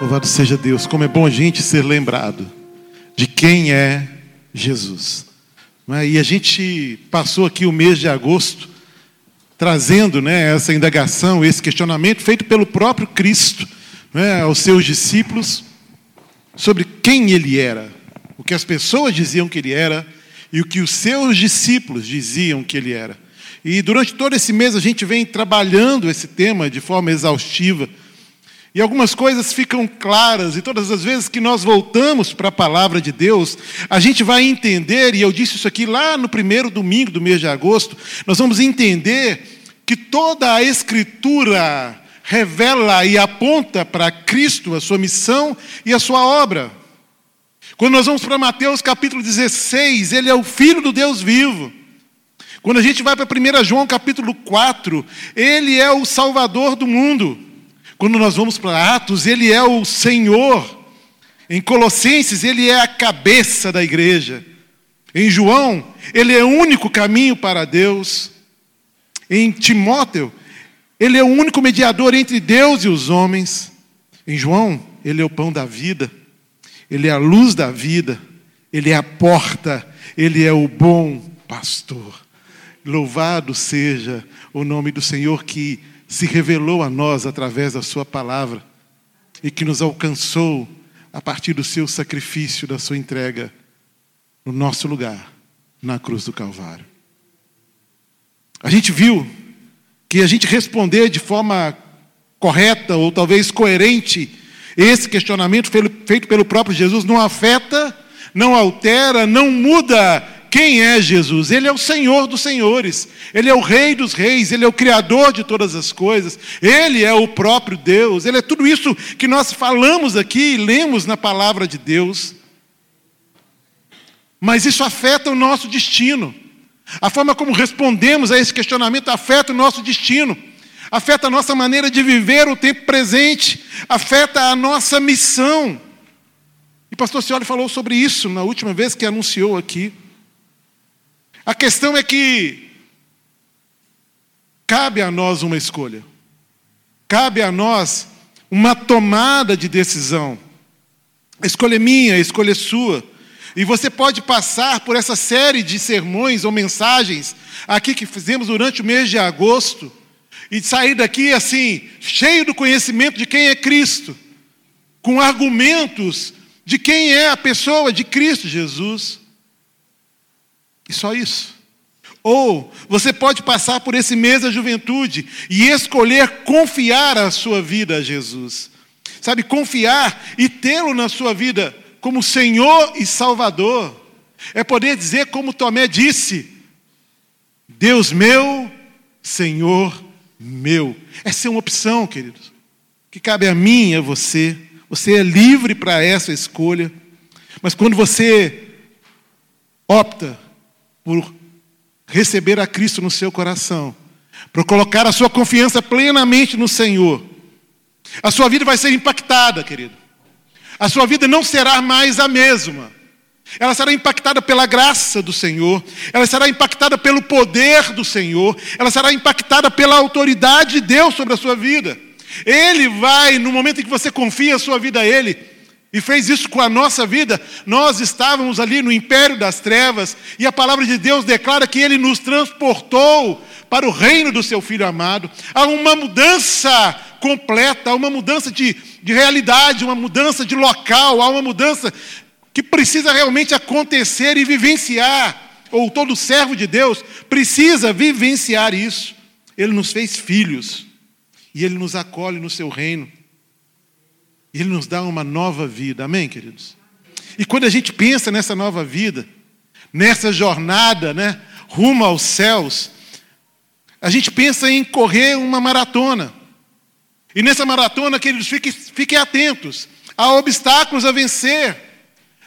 Louvado seja Deus, como é bom a gente ser lembrado de quem é Jesus. É? E a gente passou aqui o mês de agosto trazendo né, essa indagação, esse questionamento feito pelo próprio Cristo né, aos seus discípulos sobre quem ele era, o que as pessoas diziam que ele era e o que os seus discípulos diziam que ele era. E durante todo esse mês a gente vem trabalhando esse tema de forma exaustiva. E algumas coisas ficam claras, e todas as vezes que nós voltamos para a palavra de Deus, a gente vai entender, e eu disse isso aqui lá no primeiro domingo do mês de agosto, nós vamos entender que toda a Escritura revela e aponta para Cristo, a sua missão e a sua obra. Quando nós vamos para Mateus capítulo 16, ele é o Filho do Deus vivo. Quando a gente vai para 1 João capítulo 4, ele é o Salvador do mundo. Quando nós vamos para Atos, ele é o Senhor. Em Colossenses, ele é a cabeça da igreja. Em João, ele é o único caminho para Deus. Em Timóteo, ele é o único mediador entre Deus e os homens. Em João, ele é o pão da vida, ele é a luz da vida, ele é a porta, ele é o bom pastor. Louvado seja o nome do Senhor que se revelou a nós através da Sua palavra e que nos alcançou a partir do seu sacrifício, da sua entrega no nosso lugar, na cruz do Calvário. A gente viu que a gente responder de forma correta ou talvez coerente esse questionamento feito pelo próprio Jesus não afeta, não altera, não muda quem é Jesus? Ele é o Senhor dos senhores, Ele é o Rei dos reis, Ele é o Criador de todas as coisas, Ele é o próprio Deus, Ele é tudo isso que nós falamos aqui e lemos na palavra de Deus. Mas isso afeta o nosso destino. A forma como respondemos a esse questionamento afeta o nosso destino, afeta a nossa maneira de viver o tempo presente, afeta a nossa missão. E o pastor Cioli falou sobre isso na última vez que anunciou aqui. A questão é que cabe a nós uma escolha, cabe a nós uma tomada de decisão. A escolha é minha, a escolha é sua. E você pode passar por essa série de sermões ou mensagens aqui que fizemos durante o mês de agosto e sair daqui assim, cheio do conhecimento de quem é Cristo, com argumentos de quem é a pessoa de Cristo Jesus. E só isso. Ou você pode passar por esse mês da juventude e escolher confiar a sua vida a Jesus. Sabe, confiar e tê-lo na sua vida como Senhor e Salvador. É poder dizer, como Tomé disse: Deus meu, Senhor meu. Essa é uma opção, queridos, que cabe a mim e a você. Você é livre para essa escolha. Mas quando você opta por receber a Cristo no seu coração, por colocar a sua confiança plenamente no Senhor, a sua vida vai ser impactada, querido. A sua vida não será mais a mesma. Ela será impactada pela graça do Senhor, ela será impactada pelo poder do Senhor, ela será impactada pela autoridade de Deus sobre a sua vida. Ele vai, no momento em que você confia a sua vida a Ele, e fez isso com a nossa vida, nós estávamos ali no império das trevas, e a palavra de Deus declara que Ele nos transportou para o reino do Seu Filho amado. Há uma mudança completa, há uma mudança de de realidade, uma mudança de local, há uma mudança que precisa realmente acontecer e vivenciar, ou todo servo de Deus precisa vivenciar isso. Ele nos fez filhos e ele nos acolhe no seu reino. E ele nos dá uma nova vida. Amém, queridos? E quando a gente pensa nessa nova vida, nessa jornada, né, rumo aos céus, a gente pensa em correr uma maratona. E nessa maratona, queridos, fiquem, fiquem atentos. Há obstáculos a vencer,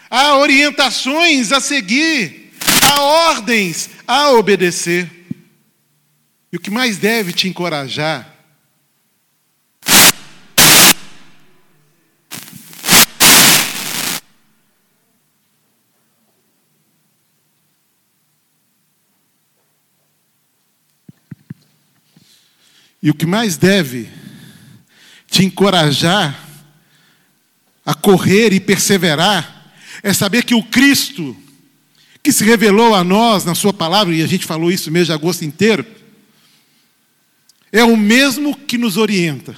há orientações a seguir, há ordens a obedecer. E o que mais deve te encorajar E o que mais deve te encorajar a correr e perseverar, é saber que o Cristo, que se revelou a nós na Sua palavra, e a gente falou isso mês de agosto inteiro, é o mesmo que nos orienta,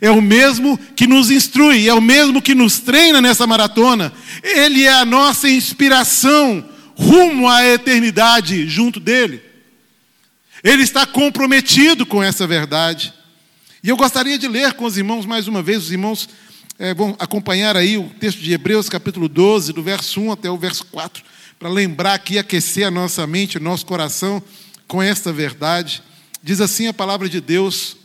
é o mesmo que nos instrui, é o mesmo que nos treina nessa maratona. Ele é a nossa inspiração rumo à eternidade junto dele. Ele está comprometido com essa verdade. E eu gostaria de ler com os irmãos mais uma vez, os irmãos é, vão acompanhar aí o texto de Hebreus, capítulo 12, do verso 1 até o verso 4, para lembrar aqui, aquecer a nossa mente, o nosso coração com esta verdade. Diz assim a palavra de Deus: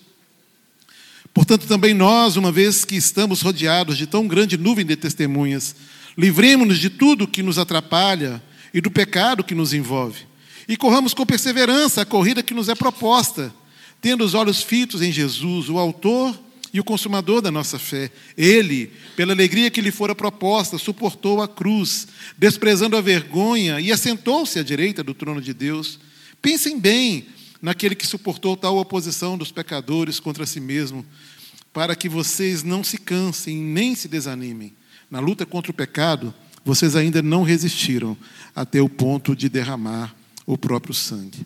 Portanto, também nós, uma vez que estamos rodeados de tão grande nuvem de testemunhas, livremos-nos de tudo que nos atrapalha e do pecado que nos envolve, e corramos com perseverança a corrida que nos é proposta, tendo os olhos fitos em Jesus, o Autor e o Consumador da nossa fé. Ele, pela alegria que lhe fora proposta, suportou a cruz, desprezando a vergonha, e assentou-se à direita do trono de Deus. Pensem bem naquele que suportou tal oposição dos pecadores contra si mesmo, para que vocês não se cansem nem se desanimem. Na luta contra o pecado, vocês ainda não resistiram até o ponto de derramar o próprio sangue.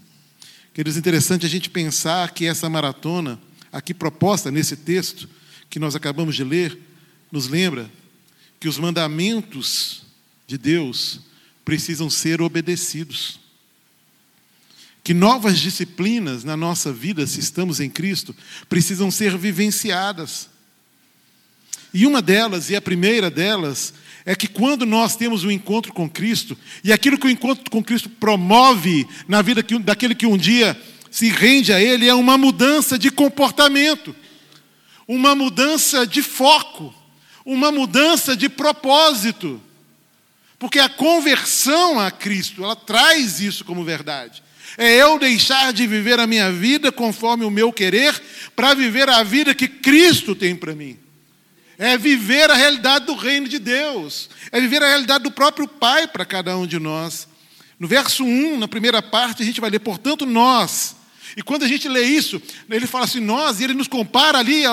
Queridos, interessante a gente pensar que essa maratona, aqui proposta nesse texto que nós acabamos de ler, nos lembra que os mandamentos de Deus precisam ser obedecidos que novas disciplinas na nossa vida, se estamos em Cristo, precisam ser vivenciadas. E uma delas, e a primeira delas, é que quando nós temos um encontro com Cristo, e aquilo que o encontro com Cristo promove na vida daquele que um dia se rende a Ele, é uma mudança de comportamento, uma mudança de foco, uma mudança de propósito. Porque a conversão a Cristo, ela traz isso como verdade. É eu deixar de viver a minha vida conforme o meu querer, para viver a vida que Cristo tem para mim. É viver a realidade do reino de Deus. É viver a realidade do próprio Pai para cada um de nós. No verso 1, na primeira parte, a gente vai ler, portanto, nós. E quando a gente lê isso, ele fala assim, nós, e ele nos compara ali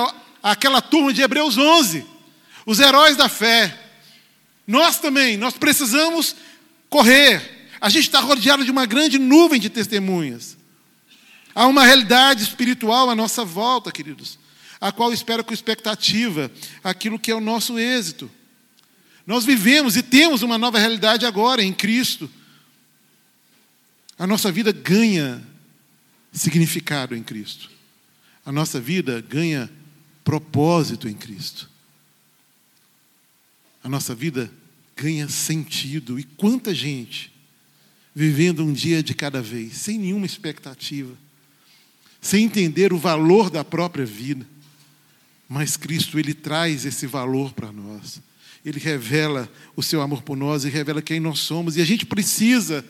àquela turma de Hebreus 11, os heróis da fé. Nós também, nós precisamos correr, a gente está rodeado de uma grande nuvem de testemunhas. Há uma realidade espiritual à nossa volta, queridos, a qual espera com expectativa aquilo que é o nosso êxito. Nós vivemos e temos uma nova realidade agora em Cristo. A nossa vida ganha significado em Cristo. A nossa vida ganha propósito em Cristo. A nossa vida ganha sentido. E quanta gente vivendo um dia de cada vez, sem nenhuma expectativa, sem entender o valor da própria vida. Mas Cristo, Ele traz esse valor para nós. Ele revela o seu amor por nós e revela quem nós somos. E a gente precisa,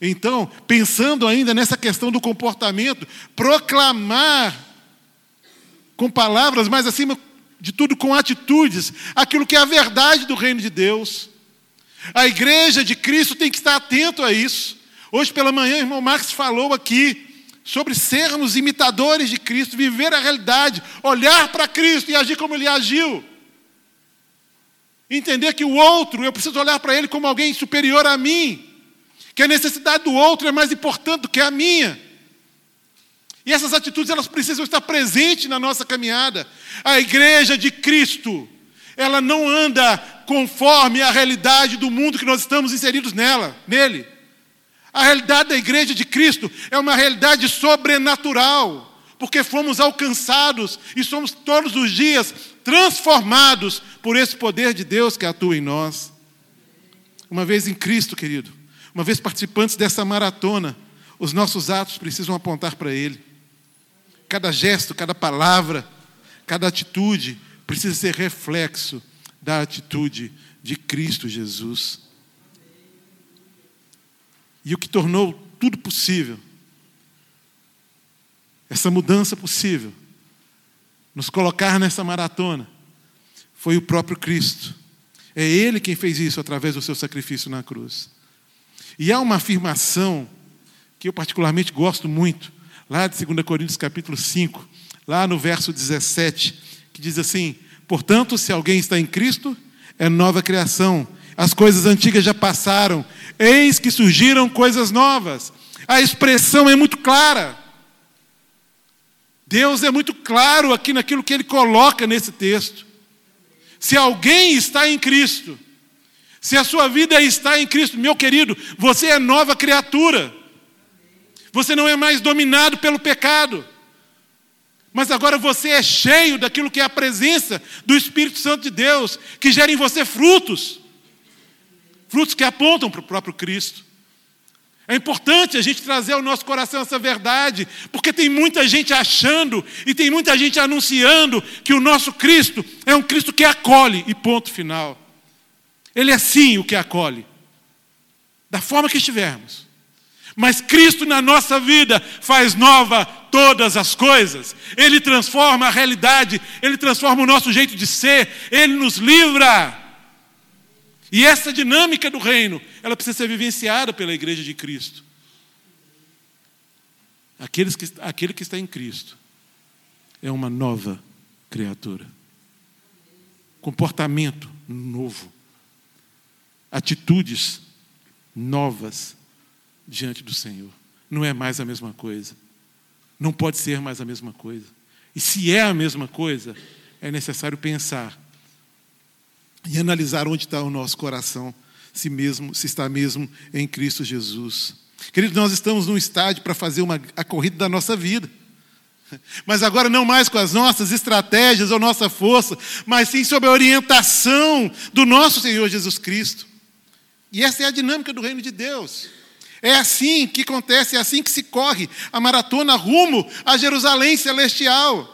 então, pensando ainda nessa questão do comportamento, proclamar com palavras, mas acima de tudo com atitudes, aquilo que é a verdade do reino de Deus. A igreja de Cristo tem que estar atento a isso. Hoje pela manhã, o irmão Marx falou aqui sobre sermos imitadores de Cristo, viver a realidade, olhar para Cristo e agir como ele agiu. Entender que o outro, eu preciso olhar para ele como alguém superior a mim, que a necessidade do outro é mais importante do que a minha. E essas atitudes elas precisam estar presentes na nossa caminhada. A igreja de Cristo, ela não anda conforme a realidade do mundo que nós estamos inseridos nela, nele. A realidade da igreja de Cristo é uma realidade sobrenatural, porque fomos alcançados e somos todos os dias transformados por esse poder de Deus que atua em nós. Uma vez em Cristo, querido, uma vez participantes dessa maratona, os nossos atos precisam apontar para Ele. Cada gesto, cada palavra, cada atitude precisa ser reflexo da atitude de Cristo Jesus. E o que tornou tudo possível, essa mudança possível, nos colocar nessa maratona, foi o próprio Cristo. É Ele quem fez isso através do seu sacrifício na cruz. E há uma afirmação que eu particularmente gosto muito, lá de 2 Coríntios capítulo 5, lá no verso 17, que diz assim: Portanto, se alguém está em Cristo, é nova criação. As coisas antigas já passaram, eis que surgiram coisas novas. A expressão é muito clara. Deus é muito claro aqui naquilo que ele coloca nesse texto. Se alguém está em Cristo, se a sua vida está em Cristo, meu querido, você é nova criatura. Você não é mais dominado pelo pecado. Mas agora você é cheio daquilo que é a presença do Espírito Santo de Deus, que gera em você frutos. Frutos que apontam para o próprio Cristo. É importante a gente trazer ao nosso coração essa verdade, porque tem muita gente achando e tem muita gente anunciando que o nosso Cristo é um Cristo que acolhe, e ponto final. Ele é sim o que acolhe, da forma que estivermos. Mas Cristo na nossa vida faz nova todas as coisas. Ele transforma a realidade, ele transforma o nosso jeito de ser, ele nos livra. E essa dinâmica do reino, ela precisa ser vivenciada pela igreja de Cristo. Aqueles que, aquele que está em Cristo é uma nova criatura. Comportamento novo. Atitudes novas diante do Senhor. Não é mais a mesma coisa. Não pode ser mais a mesma coisa. E se é a mesma coisa, é necessário pensar e analisar onde está o nosso coração, se mesmo se está mesmo em Cristo Jesus. Queridos, nós estamos num estádio para fazer uma, a corrida da nossa vida. Mas agora não mais com as nossas estratégias ou nossa força, mas sim sob a orientação do nosso Senhor Jesus Cristo. E essa é a dinâmica do reino de Deus. É assim que acontece, é assim que se corre a maratona rumo a Jerusalém celestial.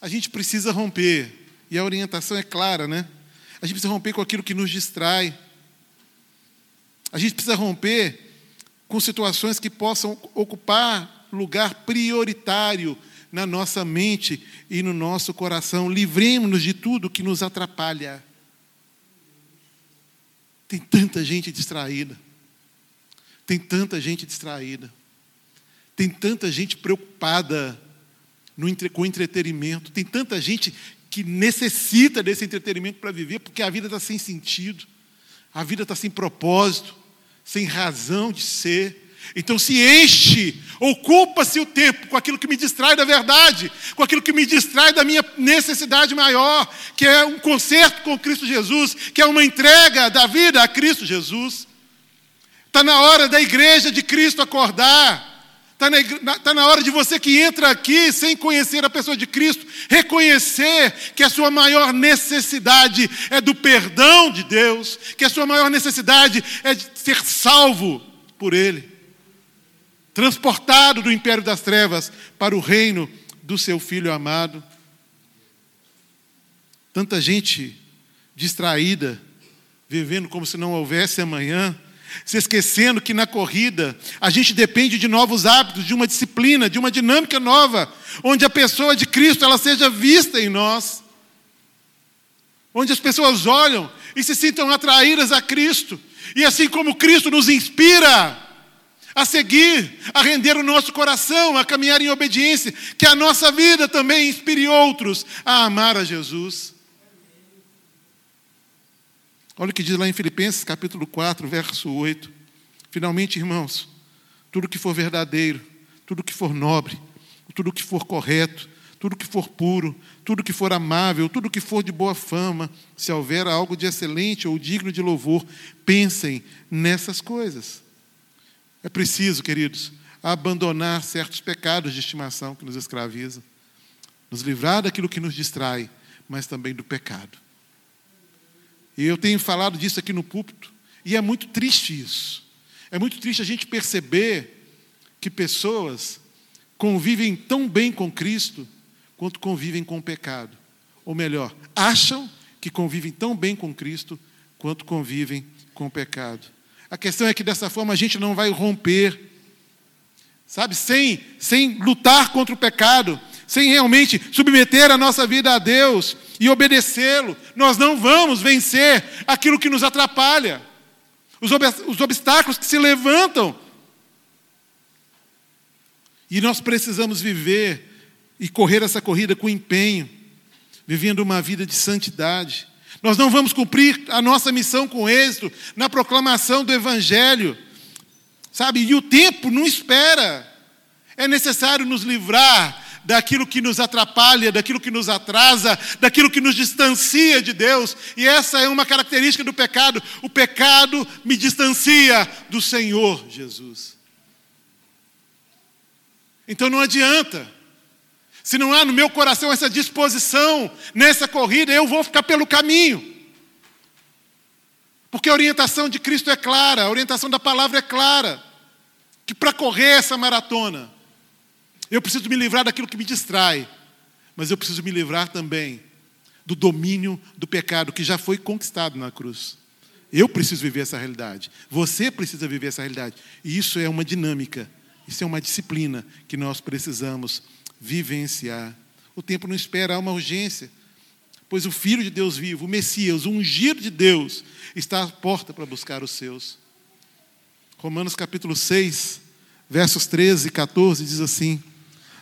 A gente precisa romper e a orientação é clara, né? A gente precisa romper com aquilo que nos distrai. A gente precisa romper com situações que possam ocupar lugar prioritário na nossa mente e no nosso coração. Livremos-nos de tudo que nos atrapalha. Tem tanta gente distraída. Tem tanta gente distraída. Tem tanta gente preocupada no, com entretenimento. Tem tanta gente que necessita desse entretenimento para viver, porque a vida está sem sentido, a vida está sem propósito, sem razão de ser. Então se enche, ocupa-se o tempo com aquilo que me distrai da verdade, com aquilo que me distrai da minha necessidade maior, que é um concerto com Cristo Jesus, que é uma entrega da vida a Cristo Jesus. Está na hora da igreja de Cristo acordar Está na, tá na hora de você que entra aqui sem conhecer a pessoa de Cristo, reconhecer que a sua maior necessidade é do perdão de Deus, que a sua maior necessidade é de ser salvo por Ele, transportado do império das trevas para o reino do seu Filho amado. Tanta gente distraída, vivendo como se não houvesse amanhã se esquecendo que na corrida a gente depende de novos hábitos, de uma disciplina, de uma dinâmica nova, onde a pessoa de Cristo ela seja vista em nós, onde as pessoas olham e se sintam atraídas a Cristo, e assim como Cristo nos inspira a seguir, a render o nosso coração, a caminhar em obediência, que a nossa vida também inspire outros a amar a Jesus. Olha o que diz lá em Filipenses capítulo 4, verso 8. Finalmente, irmãos, tudo que for verdadeiro, tudo que for nobre, tudo que for correto, tudo que for puro, tudo que for amável, tudo que for de boa fama, se houver algo de excelente ou digno de louvor, pensem nessas coisas. É preciso, queridos, abandonar certos pecados de estimação que nos escravizam, nos livrar daquilo que nos distrai, mas também do pecado. E eu tenho falado disso aqui no púlpito, e é muito triste isso. É muito triste a gente perceber que pessoas convivem tão bem com Cristo quanto convivem com o pecado. Ou melhor, acham que convivem tão bem com Cristo quanto convivem com o pecado. A questão é que dessa forma a gente não vai romper, sabe, sem, sem lutar contra o pecado, sem realmente submeter a nossa vida a Deus e obedecê-lo, nós não vamos vencer aquilo que nos atrapalha, os, ob os obstáculos que se levantam. E nós precisamos viver e correr essa corrida com empenho, vivendo uma vida de santidade. Nós não vamos cumprir a nossa missão com êxito na proclamação do Evangelho, sabe? E o tempo não espera. É necessário nos livrar daquilo que nos atrapalha, daquilo que nos atrasa, daquilo que nos distancia de Deus. E essa é uma característica do pecado. O pecado me distancia do Senhor Jesus. Então não adianta. Se não há no meu coração essa disposição nessa corrida, eu vou ficar pelo caminho. Porque a orientação de Cristo é clara, a orientação da palavra é clara. Que para correr essa maratona, eu preciso me livrar daquilo que me distrai, mas eu preciso me livrar também do domínio do pecado que já foi conquistado na cruz. Eu preciso viver essa realidade. Você precisa viver essa realidade. E isso é uma dinâmica, isso é uma disciplina que nós precisamos vivenciar. O tempo não espera, há uma urgência. Pois o Filho de Deus vivo, o Messias, o ungido de Deus, está à porta para buscar os seus. Romanos capítulo 6, versos 13 e 14 diz assim: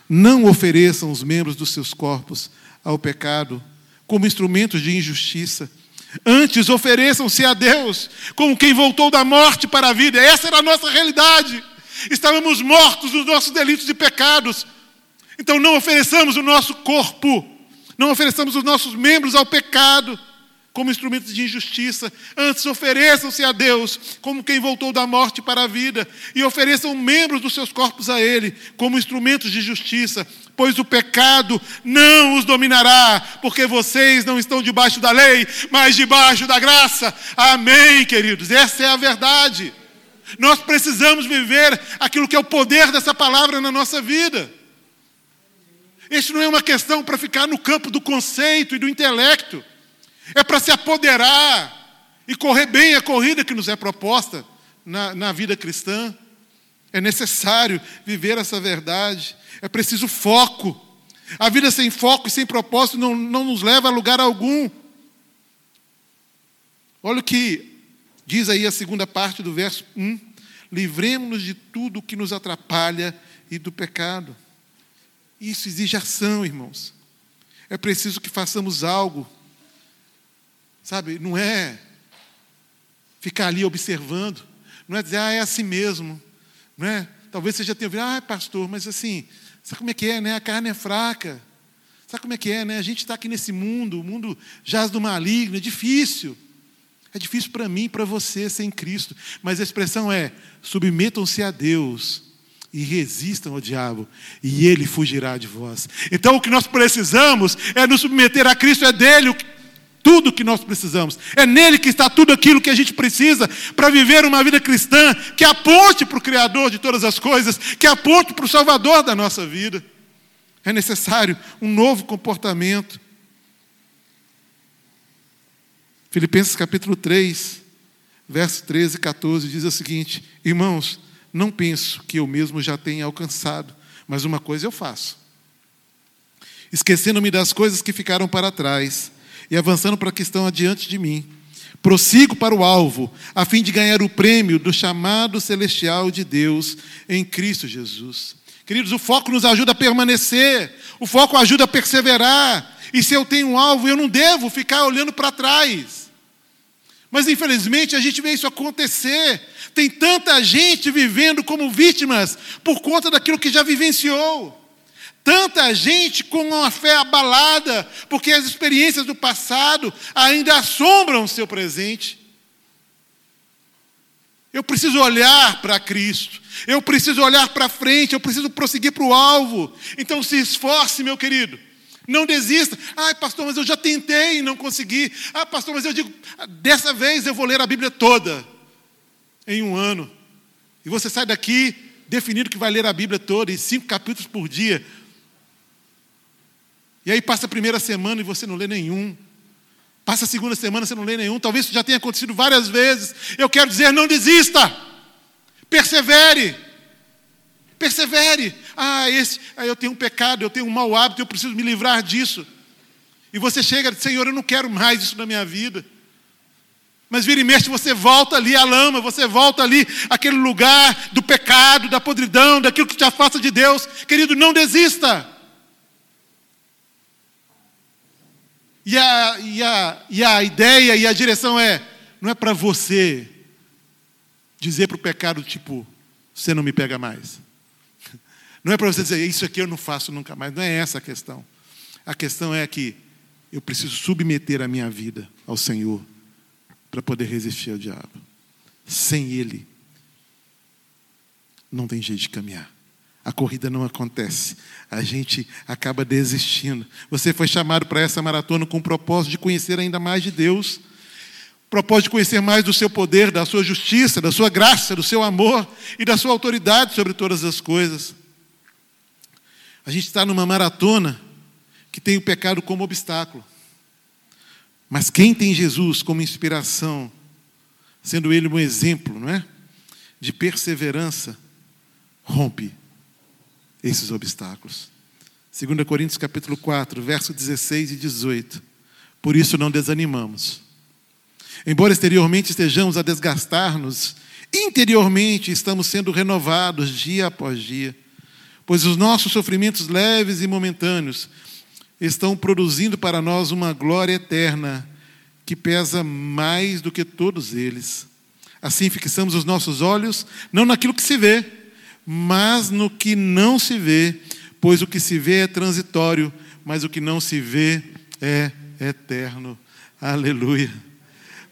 não ofereçam os membros dos seus corpos ao pecado como instrumentos de injustiça. Antes, ofereçam-se a Deus como quem voltou da morte para a vida. Essa era a nossa realidade. Estávamos mortos nos nossos delitos e pecados. Então, não ofereçamos o nosso corpo, não ofereçamos os nossos membros ao pecado como instrumentos de injustiça. Antes, ofereçam-se a Deus como quem voltou da morte para a vida, e ofereçam membros dos seus corpos a Ele como instrumentos de justiça, pois o pecado não os dominará, porque vocês não estão debaixo da lei, mas debaixo da graça. Amém, queridos? Essa é a verdade. Nós precisamos viver aquilo que é o poder dessa palavra na nossa vida. Isso não é uma questão para ficar no campo do conceito e do intelecto é para se apoderar e correr bem a corrida que nos é proposta na, na vida cristã. É necessário viver essa verdade, é preciso foco. A vida sem foco e sem propósito não, não nos leva a lugar algum. Olha o que diz aí a segunda parte do verso 1. Livremos-nos de tudo que nos atrapalha e do pecado. Isso exige ação, irmãos. É preciso que façamos algo Sabe, não é ficar ali observando, não é dizer, ah, é assim mesmo, não é? Talvez você já tenha ouvido, ah, pastor, mas assim, sabe como é que é, né? A carne é fraca. Sabe como é que é, né? A gente está aqui nesse mundo, o mundo jaz do maligno, é difícil. É difícil para mim, para você, sem Cristo. Mas a expressão é: submetam-se a Deus e resistam ao diabo, e ele fugirá de vós. Então o que nós precisamos é nos submeter a Cristo, é dele tudo que nós precisamos. É nele que está tudo aquilo que a gente precisa para viver uma vida cristã que aponte para o Criador de todas as coisas, que aponte para o Salvador da nossa vida. É necessário um novo comportamento. Filipenses capítulo 3, verso 13 e 14 diz o seguinte: Irmãos, não penso que eu mesmo já tenha alcançado, mas uma coisa eu faço. Esquecendo-me das coisas que ficaram para trás e avançando para a questão adiante de mim. Prossigo para o alvo, a fim de ganhar o prêmio do chamado celestial de Deus em Cristo Jesus. Queridos, o foco nos ajuda a permanecer, o foco ajuda a perseverar. E se eu tenho um alvo, eu não devo ficar olhando para trás. Mas infelizmente a gente vê isso acontecer. Tem tanta gente vivendo como vítimas por conta daquilo que já vivenciou. Tanta gente com a fé abalada, porque as experiências do passado ainda assombram o seu presente. Eu preciso olhar para Cristo, eu preciso olhar para frente, eu preciso prosseguir para o alvo. Então se esforce, meu querido. Não desista. Ai, pastor, mas eu já tentei e não consegui. Ah, pastor, mas eu digo, dessa vez eu vou ler a Bíblia toda em um ano. E você sai daqui definido que vai ler a Bíblia toda, em cinco capítulos por dia. E aí passa a primeira semana e você não lê nenhum. Passa a segunda semana você não lê nenhum. Talvez isso já tenha acontecido várias vezes. Eu quero dizer, não desista. Persevere. Persevere. Ah, esse, ah, eu tenho um pecado, eu tenho um mau hábito, eu preciso me livrar disso. E você chega, Senhor, eu não quero mais isso na minha vida. Mas vira e mexe, você volta ali à lama, você volta ali àquele lugar do pecado, da podridão, daquilo que te afasta de Deus. Querido, não desista. E a, e, a, e a ideia e a direção é: não é para você dizer para o pecado, tipo, você não me pega mais. Não é para você dizer, isso aqui eu não faço nunca mais. Não é essa a questão. A questão é que eu preciso submeter a minha vida ao Senhor para poder resistir ao diabo. Sem Ele, não tem jeito de caminhar. A corrida não acontece. A gente acaba desistindo. Você foi chamado para essa maratona com o propósito de conhecer ainda mais de Deus. Propósito de conhecer mais do seu poder, da sua justiça, da sua graça, do seu amor e da sua autoridade sobre todas as coisas. A gente está numa maratona que tem o pecado como obstáculo. Mas quem tem Jesus como inspiração, sendo ele um exemplo, não é? De perseverança, rompe esses obstáculos. 2 Coríntios capítulo 4, verso 16 e 18. Por isso não desanimamos. Embora exteriormente estejamos a desgastar-nos, interiormente estamos sendo renovados dia após dia, pois os nossos sofrimentos leves e momentâneos estão produzindo para nós uma glória eterna que pesa mais do que todos eles. Assim fixamos os nossos olhos não naquilo que se vê, mas no que não se vê, pois o que se vê é transitório, mas o que não se vê é eterno. Aleluia.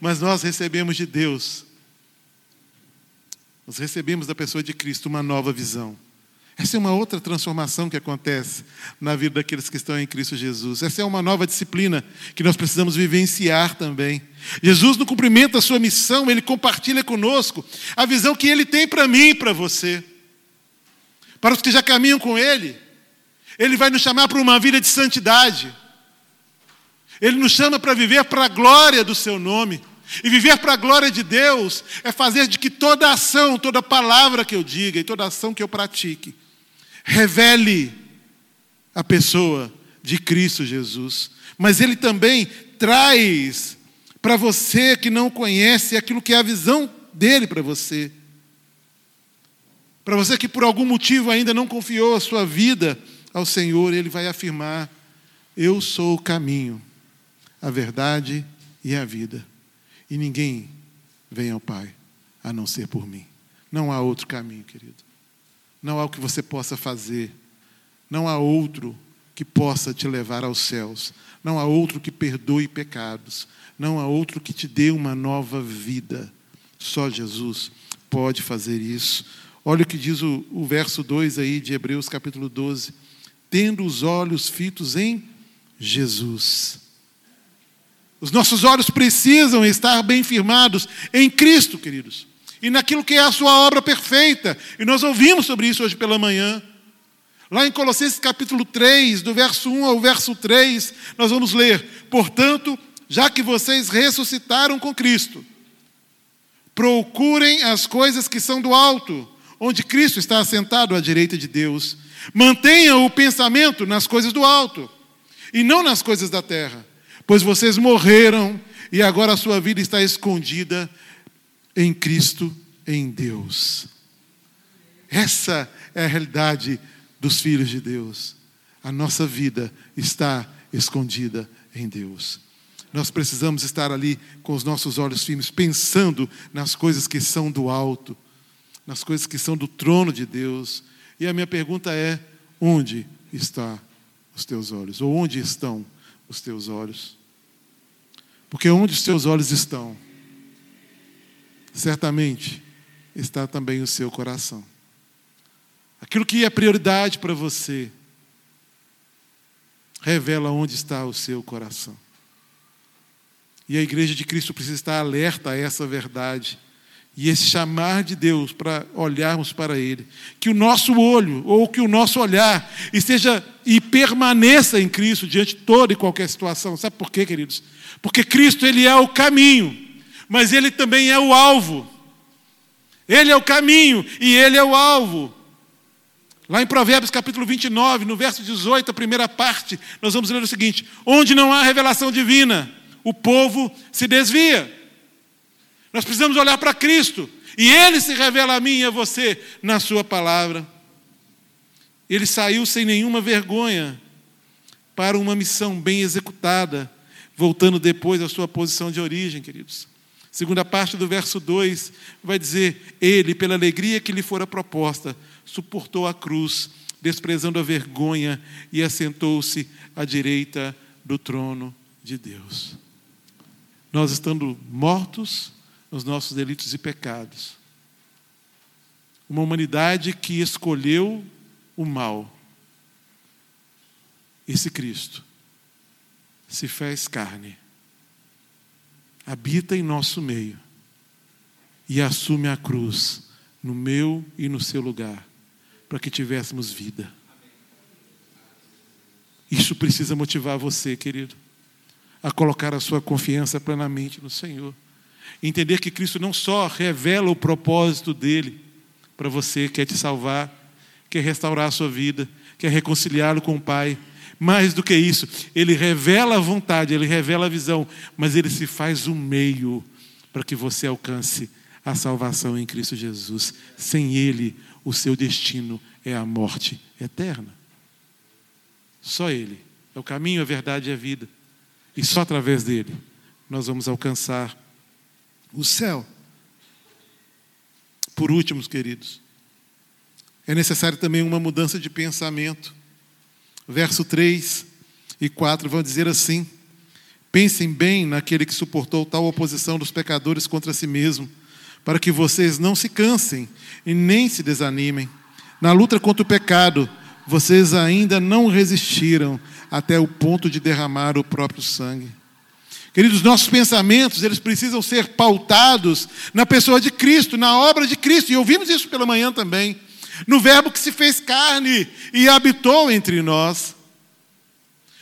Mas nós recebemos de Deus, nós recebemos da pessoa de Cristo uma nova visão. Essa é uma outra transformação que acontece na vida daqueles que estão em Cristo Jesus. Essa é uma nova disciplina que nós precisamos vivenciar também. Jesus, no cumprimento da sua missão, ele compartilha conosco a visão que ele tem para mim e para você. Para os que já caminham com ele, ele vai nos chamar para uma vida de santidade. Ele nos chama para viver para a glória do seu nome. E viver para a glória de Deus é fazer de que toda ação, toda palavra que eu diga e toda ação que eu pratique revele a pessoa de Cristo Jesus. Mas ele também traz para você que não conhece aquilo que é a visão dele para você. Para você que por algum motivo ainda não confiou a sua vida ao Senhor, ele vai afirmar: Eu sou o caminho, a verdade e a vida. E ninguém vem ao Pai a não ser por mim. Não há outro caminho, querido. Não há o que você possa fazer. Não há outro que possa te levar aos céus. Não há outro que perdoe pecados. Não há outro que te dê uma nova vida. Só Jesus pode fazer isso. Olha o que diz o, o verso 2 aí de Hebreus capítulo 12. Tendo os olhos fitos em Jesus. Os nossos olhos precisam estar bem firmados em Cristo, queridos e naquilo que é a sua obra perfeita. E nós ouvimos sobre isso hoje pela manhã. Lá em Colossenses capítulo 3, do verso 1 ao verso 3, nós vamos ler: Portanto, já que vocês ressuscitaram com Cristo, procurem as coisas que são do alto, onde Cristo está assentado à direita de Deus. Mantenham o pensamento nas coisas do alto e não nas coisas da terra, pois vocês morreram e agora a sua vida está escondida em Cristo, em Deus. Essa é a realidade dos filhos de Deus. A nossa vida está escondida em Deus. Nós precisamos estar ali com os nossos olhos firmes, pensando nas coisas que são do alto, nas coisas que são do trono de Deus. E a minha pergunta é: onde está os teus olhos? Ou onde estão os teus olhos? Porque onde os teus olhos estão, certamente está também o seu coração. Aquilo que é prioridade para você, revela onde está o seu coração. E a igreja de Cristo precisa estar alerta a essa verdade. E esse chamar de Deus para olharmos para Ele. Que o nosso olho, ou que o nosso olhar, esteja e permaneça em Cristo diante de toda e qualquer situação. Sabe por quê, queridos? Porque Cristo, Ele é o caminho mas ele também é o alvo. Ele é o caminho e ele é o alvo. Lá em Provérbios capítulo 29, no verso 18, a primeira parte, nós vamos ler o seguinte: Onde não há revelação divina, o povo se desvia. Nós precisamos olhar para Cristo, e Ele se revela a mim e a você na Sua palavra. Ele saiu sem nenhuma vergonha para uma missão bem executada, voltando depois à sua posição de origem, queridos. Segunda parte do verso 2 vai dizer: Ele, pela alegria que lhe fora proposta, suportou a cruz, desprezando a vergonha, e assentou-se à direita do trono de Deus. Nós estando mortos nos nossos delitos e pecados, uma humanidade que escolheu o mal, esse Cristo se fez carne, habita em nosso meio e assume a cruz no meu e no seu lugar, para que tivéssemos vida. Isso precisa motivar você, querido, a colocar a sua confiança plenamente no Senhor. Entender que Cristo não só revela o propósito dele para você, quer te salvar, quer restaurar a sua vida, quer reconciliá-lo com o Pai, mais do que isso, ele revela a vontade, ele revela a visão, mas ele se faz um meio para que você alcance a salvação em Cristo Jesus. Sem ele, o seu destino é a morte eterna. Só ele é o caminho, a verdade e a vida. E só através dele nós vamos alcançar o céu. Por último, queridos, é necessário também uma mudança de pensamento verso 3 e 4 vão dizer assim: Pensem bem naquele que suportou tal oposição dos pecadores contra si mesmo, para que vocês não se cansem e nem se desanimem. Na luta contra o pecado, vocês ainda não resistiram até o ponto de derramar o próprio sangue. Queridos, nossos pensamentos, eles precisam ser pautados na pessoa de Cristo, na obra de Cristo, e ouvimos isso pela manhã também no Verbo que se fez carne e habitou entre nós.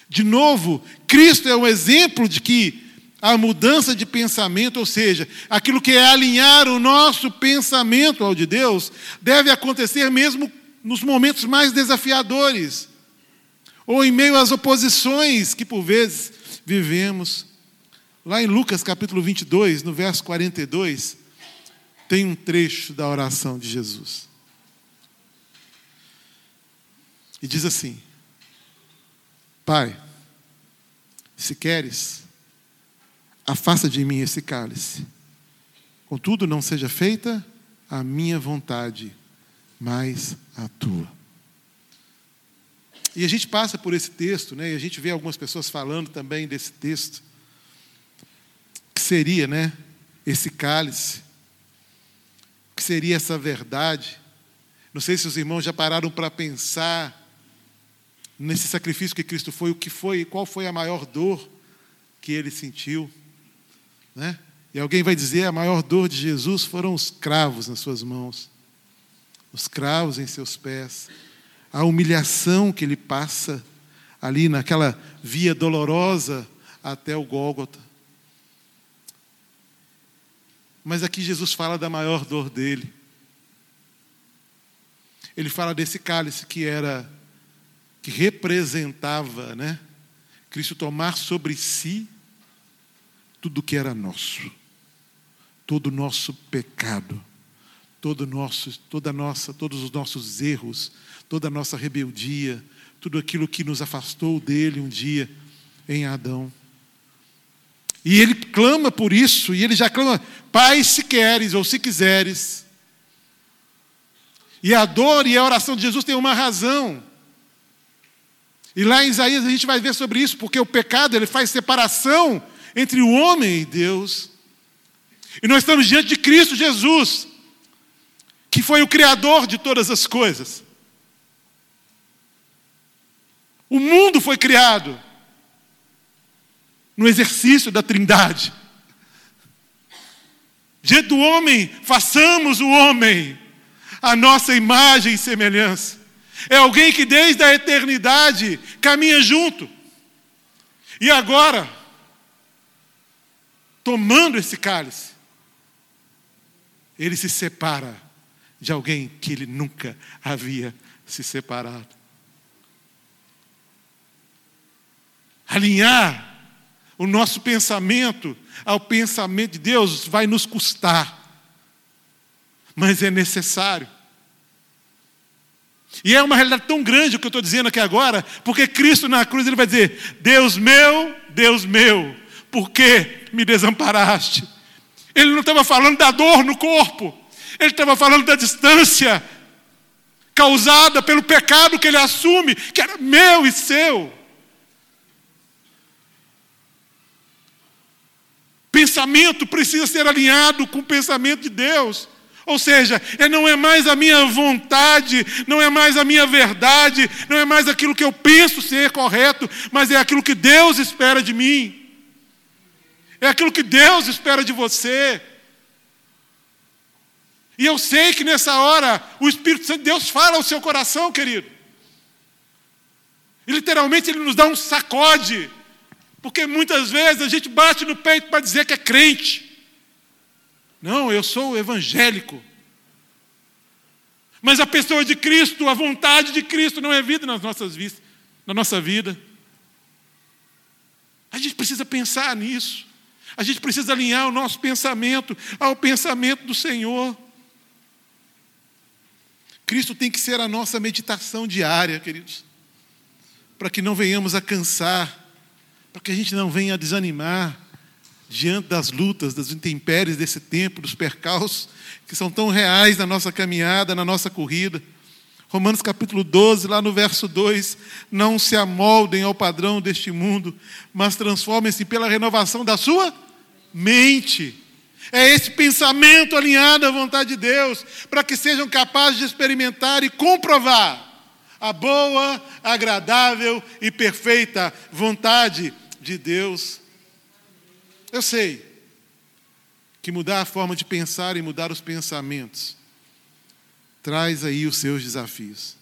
De novo, Cristo é um exemplo de que a mudança de pensamento, ou seja, aquilo que é alinhar o nosso pensamento ao de Deus, deve acontecer mesmo nos momentos mais desafiadores, ou em meio às oposições que por vezes vivemos. Lá em Lucas capítulo 22, no verso 42, tem um trecho da oração de Jesus. e diz assim: Pai, se queres, afasta de mim esse cálice. Contudo, não seja feita a minha vontade, mas a tua. E a gente passa por esse texto, né? E a gente vê algumas pessoas falando também desse texto. Seria, né? Esse cálice. Que seria essa verdade. Não sei se os irmãos já pararam para pensar nesse sacrifício que Cristo foi, o que foi, qual foi a maior dor que ele sentiu, né? E alguém vai dizer a maior dor de Jesus foram os cravos nas suas mãos, os cravos em seus pés, a humilhação que ele passa ali naquela via dolorosa até o Gólgota. Mas aqui Jesus fala da maior dor dele. Ele fala desse cálice que era que representava, né? Cristo tomar sobre si tudo que era nosso, todo o nosso pecado, todo nosso, toda nossa, todos os nossos erros, toda a nossa rebeldia, tudo aquilo que nos afastou dele um dia em Adão. E ele clama por isso, e ele já clama, Pai, se queres ou se quiseres. E a dor e a oração de Jesus tem uma razão. E lá em Isaías a gente vai ver sobre isso, porque o pecado ele faz separação entre o homem e Deus. E nós estamos diante de Cristo Jesus, que foi o criador de todas as coisas. O mundo foi criado no exercício da Trindade. Diante do homem, façamos o homem a nossa imagem e semelhança. É alguém que desde a eternidade caminha junto. E agora, tomando esse cálice, ele se separa de alguém que ele nunca havia se separado. Alinhar o nosso pensamento ao pensamento de Deus vai nos custar, mas é necessário. E é uma realidade tão grande o que eu estou dizendo aqui agora, porque Cristo na cruz ele vai dizer: Deus meu, Deus meu, por que me desamparaste? Ele não estava falando da dor no corpo, ele estava falando da distância causada pelo pecado que ele assume, que era meu e seu. Pensamento precisa ser alinhado com o pensamento de Deus. Ou seja, é, não é mais a minha vontade, não é mais a minha verdade, não é mais aquilo que eu penso ser correto, mas é aquilo que Deus espera de mim. É aquilo que Deus espera de você. E eu sei que nessa hora o Espírito Santo de Deus fala ao seu coração, querido. E literalmente ele nos dá um sacode. Porque muitas vezes a gente bate no peito para dizer que é crente. Não, eu sou evangélico. Mas a pessoa de Cristo, a vontade de Cristo não é vida nas nossas vidas, na nossa vida. A gente precisa pensar nisso. A gente precisa alinhar o nosso pensamento ao pensamento do Senhor. Cristo tem que ser a nossa meditação diária, queridos, para que não venhamos a cansar, para que a gente não venha desanimar diante das lutas, das intempéries desse tempo, dos percalços que são tão reais na nossa caminhada, na nossa corrida. Romanos capítulo 12, lá no verso 2: Não se amoldem ao padrão deste mundo, mas transformem-se pela renovação da sua mente é esse pensamento alinhado à vontade de Deus, para que sejam capazes de experimentar e comprovar a boa, agradável e perfeita vontade de Deus. Eu sei que mudar a forma de pensar e mudar os pensamentos traz aí os seus desafios.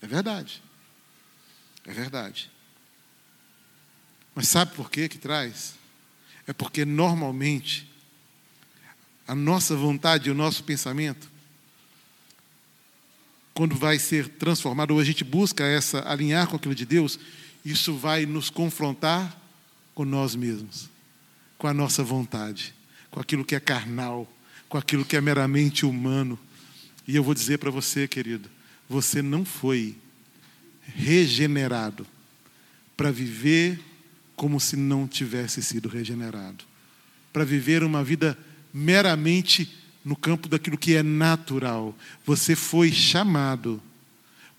É verdade. É verdade. Mas sabe por que que traz? É porque normalmente a nossa vontade, o nosso pensamento, quando vai ser transformado, ou a gente busca essa alinhar com aquilo de Deus, isso vai nos confrontar com nós mesmos, com a nossa vontade, com aquilo que é carnal, com aquilo que é meramente humano. E eu vou dizer para você, querido, você não foi regenerado para viver como se não tivesse sido regenerado, para viver uma vida meramente no campo daquilo que é natural. Você foi chamado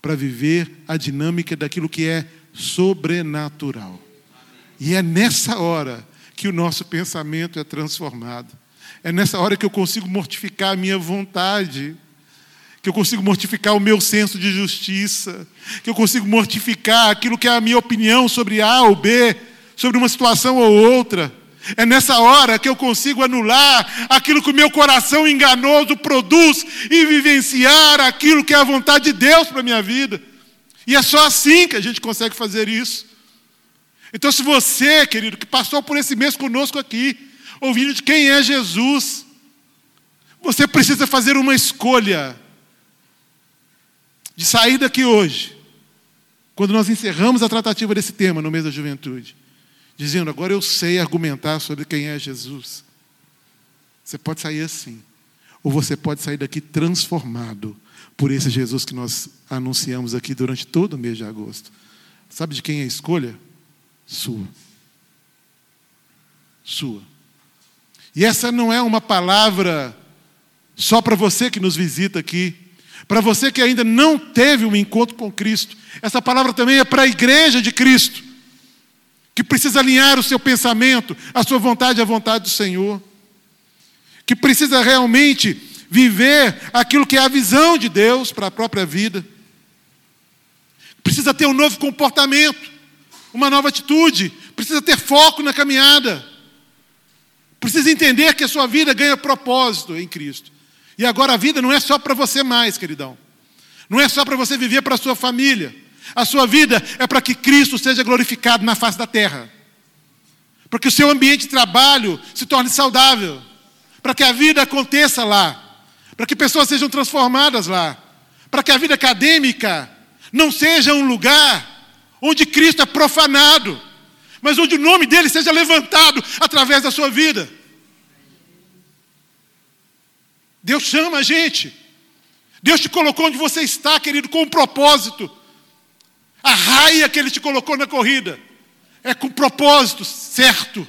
para viver a dinâmica daquilo que é sobrenatural. E é nessa hora que o nosso pensamento é transformado. É nessa hora que eu consigo mortificar a minha vontade, que eu consigo mortificar o meu senso de justiça, que eu consigo mortificar aquilo que é a minha opinião sobre A ou B, sobre uma situação ou outra. É nessa hora que eu consigo anular aquilo que o meu coração enganoso produz e vivenciar aquilo que é a vontade de Deus para a minha vida. E é só assim que a gente consegue fazer isso. Então, se você, querido, que passou por esse mês conosco aqui, ouvindo de quem é Jesus, você precisa fazer uma escolha de sair daqui hoje, quando nós encerramos a tratativa desse tema no mês da juventude dizendo: agora eu sei argumentar sobre quem é Jesus. Você pode sair assim, ou você pode sair daqui transformado por esse Jesus que nós anunciamos aqui durante todo o mês de agosto. Sabe de quem é a escolha? Sua. Sua. E essa não é uma palavra só para você que nos visita aqui, para você que ainda não teve um encontro com Cristo. Essa palavra também é para a igreja de Cristo que precisa alinhar o seu pensamento, a sua vontade à vontade do Senhor, que precisa realmente viver aquilo que é a visão de Deus para a própria vida, precisa ter um novo comportamento, uma nova atitude, precisa ter foco na caminhada, precisa entender que a sua vida ganha propósito em Cristo. E agora a vida não é só para você mais, queridão. Não é só para você viver para a sua família. A sua vida é para que Cristo seja glorificado na face da terra. Para que o seu ambiente de trabalho se torne saudável. Para que a vida aconteça lá. Para que pessoas sejam transformadas lá. Para que a vida acadêmica não seja um lugar onde Cristo é profanado, mas onde o nome dele seja levantado através da sua vida. Deus chama a gente. Deus te colocou onde você está, querido, com um propósito. A raia que Ele te colocou na corrida é com propósito certo.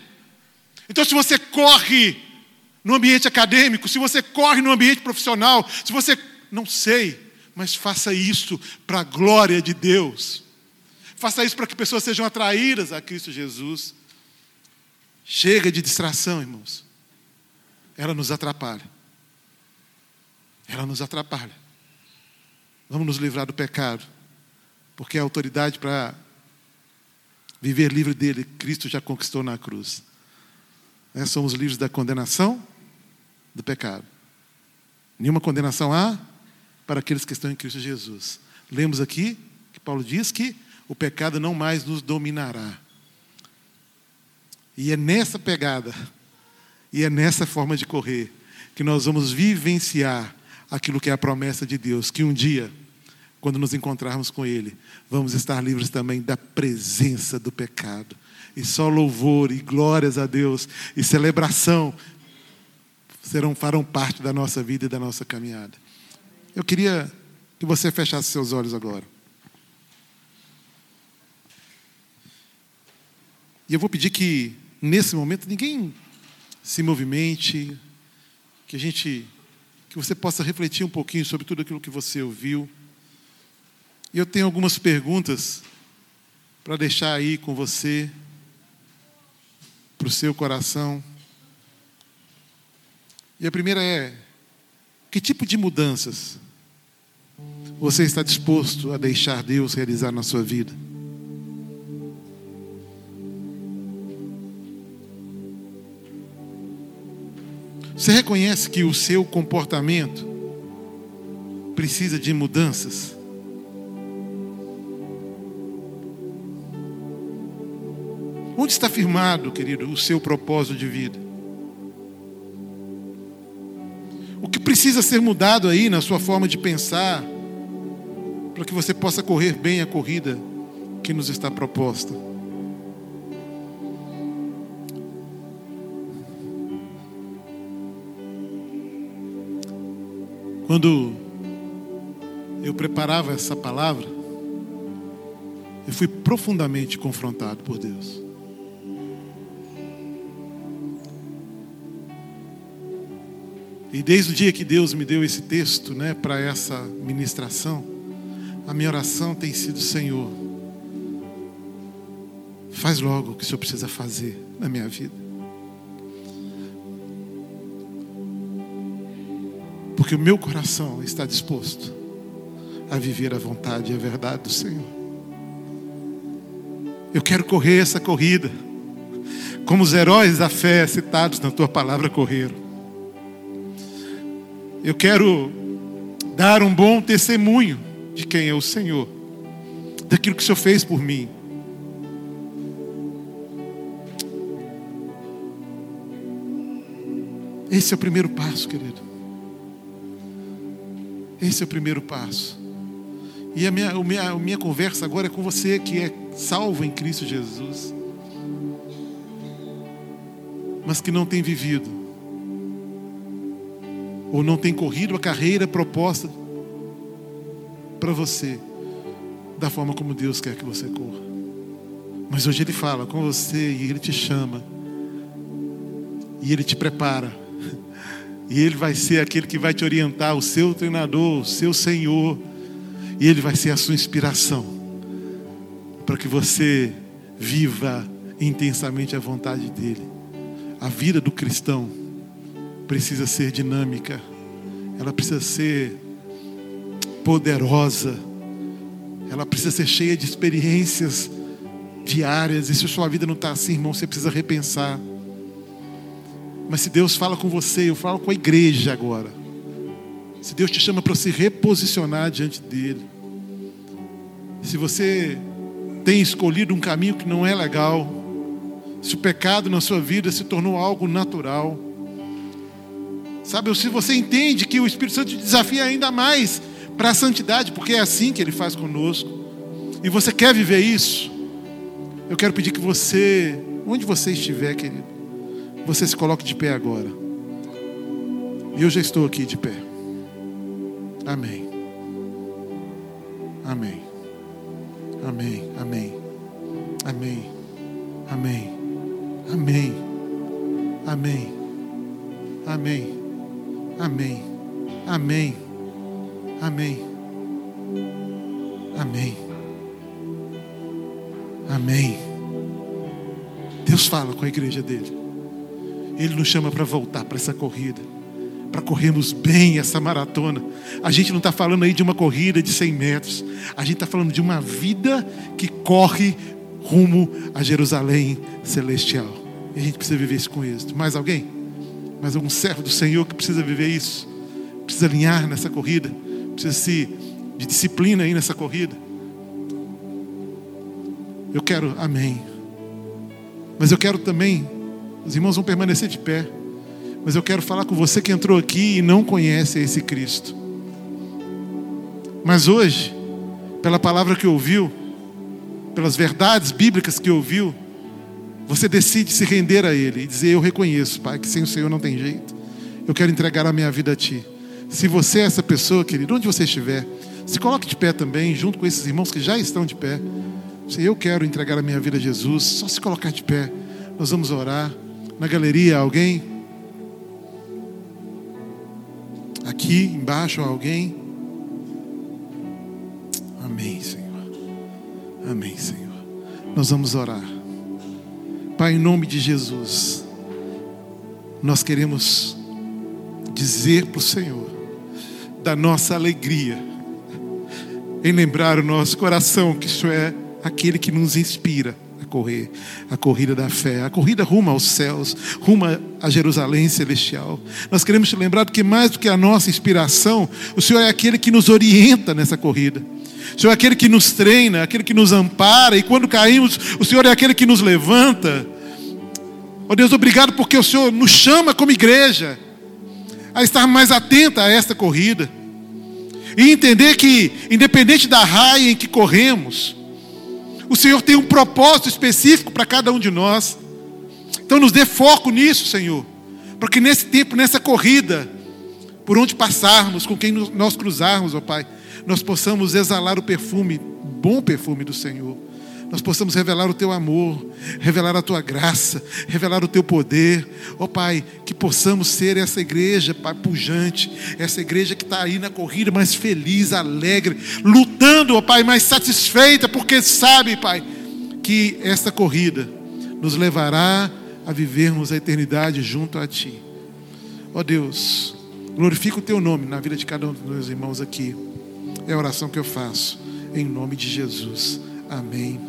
Então, se você corre no ambiente acadêmico, se você corre no ambiente profissional, se você. Não sei, mas faça isso para a glória de Deus. Faça isso para que pessoas sejam atraídas a Cristo Jesus. Chega de distração, irmãos. Ela nos atrapalha. Ela nos atrapalha. Vamos nos livrar do pecado, porque a autoridade para viver livre dele, Cristo já conquistou na cruz. É, somos livres da condenação do pecado. Nenhuma condenação há para aqueles que estão em Cristo Jesus. Lemos aqui que Paulo diz que o pecado não mais nos dominará. E é nessa pegada, e é nessa forma de correr, que nós vamos vivenciar aquilo que é a promessa de Deus, que um dia, quando nos encontrarmos com Ele, vamos estar livres também da presença do pecado. E só louvor e glórias a Deus e celebração serão, farão parte da nossa vida e da nossa caminhada. Eu queria que você fechasse seus olhos agora. E eu vou pedir que nesse momento ninguém se movimente, que a gente que você possa refletir um pouquinho sobre tudo aquilo que você ouviu. E eu tenho algumas perguntas para deixar aí com você, para o seu coração. E a primeira é: que tipo de mudanças você está disposto a deixar Deus realizar na sua vida? Você reconhece que o seu comportamento precisa de mudanças? Onde está firmado, querido, o seu propósito de vida? Precisa ser mudado aí na sua forma de pensar, para que você possa correr bem a corrida que nos está proposta? Quando eu preparava essa palavra, eu fui profundamente confrontado por Deus. E desde o dia que Deus me deu esse texto, né, para essa ministração, a minha oração tem sido: Senhor, faz logo o que o Senhor precisa fazer na minha vida. Porque o meu coração está disposto a viver a vontade e a verdade do Senhor. Eu quero correr essa corrida, como os heróis da fé citados na tua palavra correram. Eu quero dar um bom testemunho de quem é o Senhor, daquilo que o Senhor fez por mim. Esse é o primeiro passo, querido. Esse é o primeiro passo. E a minha, a minha, a minha conversa agora é com você que é salvo em Cristo Jesus, mas que não tem vivido, ou não tem corrido a carreira proposta para você, da forma como Deus quer que você corra. Mas hoje Ele fala com você e Ele te chama, e Ele te prepara e Ele vai ser aquele que vai te orientar, o seu treinador, o seu Senhor. E Ele vai ser a sua inspiração. Para que você viva intensamente a vontade dEle. A vida do cristão precisa ser dinâmica. Ela precisa ser poderosa. Ela precisa ser cheia de experiências diárias. E se a sua vida não está assim, irmão, você precisa repensar. Mas se Deus fala com você, eu falo com a igreja agora. Se Deus te chama para se reposicionar diante dele. Se você tem escolhido um caminho que não é legal, se o pecado na sua vida se tornou algo natural, sabe, se você entende que o Espírito Santo te desafia ainda mais para a santidade, porque é assim que ele faz conosco, e você quer viver isso, eu quero pedir que você, onde você estiver, querido, você se coloque de pé agora. E eu já estou aqui de pé. Amém. Amém. Amém. Amém. Amém. Amém. Amém. Amém. Amém. Amém. Amém. Amém. Amém. Amém. Deus fala com a igreja dele. Ele nos chama para voltar para essa corrida, para corrermos bem essa maratona. A gente não está falando aí de uma corrida de 100 metros, a gente está falando de uma vida que corre rumo a Jerusalém celestial. E a gente precisa viver isso com êxito. Mais alguém? Mais algum servo do Senhor que precisa viver isso? Precisa alinhar nessa corrida? Precisa se de disciplina aí nessa corrida? Eu quero, amém. Mas eu quero também, os irmãos vão permanecer de pé. Mas eu quero falar com você que entrou aqui e não conhece esse Cristo. Mas hoje, pela palavra que ouviu, pelas verdades bíblicas que ouviu, você decide se render a Ele e dizer: Eu reconheço, Pai, que sem o Senhor não tem jeito. Eu quero entregar a minha vida a Ti. Se você é essa pessoa, querido, onde você estiver, se coloque de pé também, junto com esses irmãos que já estão de pé. Se eu quero entregar a minha vida a Jesus, só se colocar de pé. Nós vamos orar. Na galeria, alguém? Aqui embaixo, alguém? Amém, Senhor. Amém, Senhor. Nós vamos orar. Pai, em nome de Jesus, nós queremos dizer para o Senhor da nossa alegria em lembrar o nosso coração que isso é aquele que nos inspira correr a corrida da fé, a corrida rumo aos céus, rumo a Jerusalém celestial. Nós queremos te lembrar que mais do que a nossa inspiração, o Senhor é aquele que nos orienta nessa corrida. O Senhor é aquele que nos treina, aquele que nos ampara, e quando caímos, o Senhor é aquele que nos levanta. Oh Deus, obrigado porque o Senhor nos chama como igreja a estar mais atenta a esta corrida. E entender que, independente da raia em que corremos, o Senhor tem um propósito específico para cada um de nós. Então nos dê foco nisso, Senhor. Para que nesse tempo, nessa corrida, por onde passarmos, com quem nós cruzarmos, ó Pai, nós possamos exalar o perfume, bom perfume do Senhor. Nós possamos revelar o teu amor, revelar a tua graça, revelar o teu poder. Ó oh, Pai, que possamos ser essa igreja, Pai, pujante, essa igreja que está aí na corrida, mais feliz, alegre, lutando, ó oh, Pai, mais satisfeita, porque sabe, Pai, que esta corrida nos levará a vivermos a eternidade junto a Ti. Ó oh, Deus, glorifica o Teu nome na vida de cada um dos meus irmãos aqui. É a oração que eu faço. Em nome de Jesus. Amém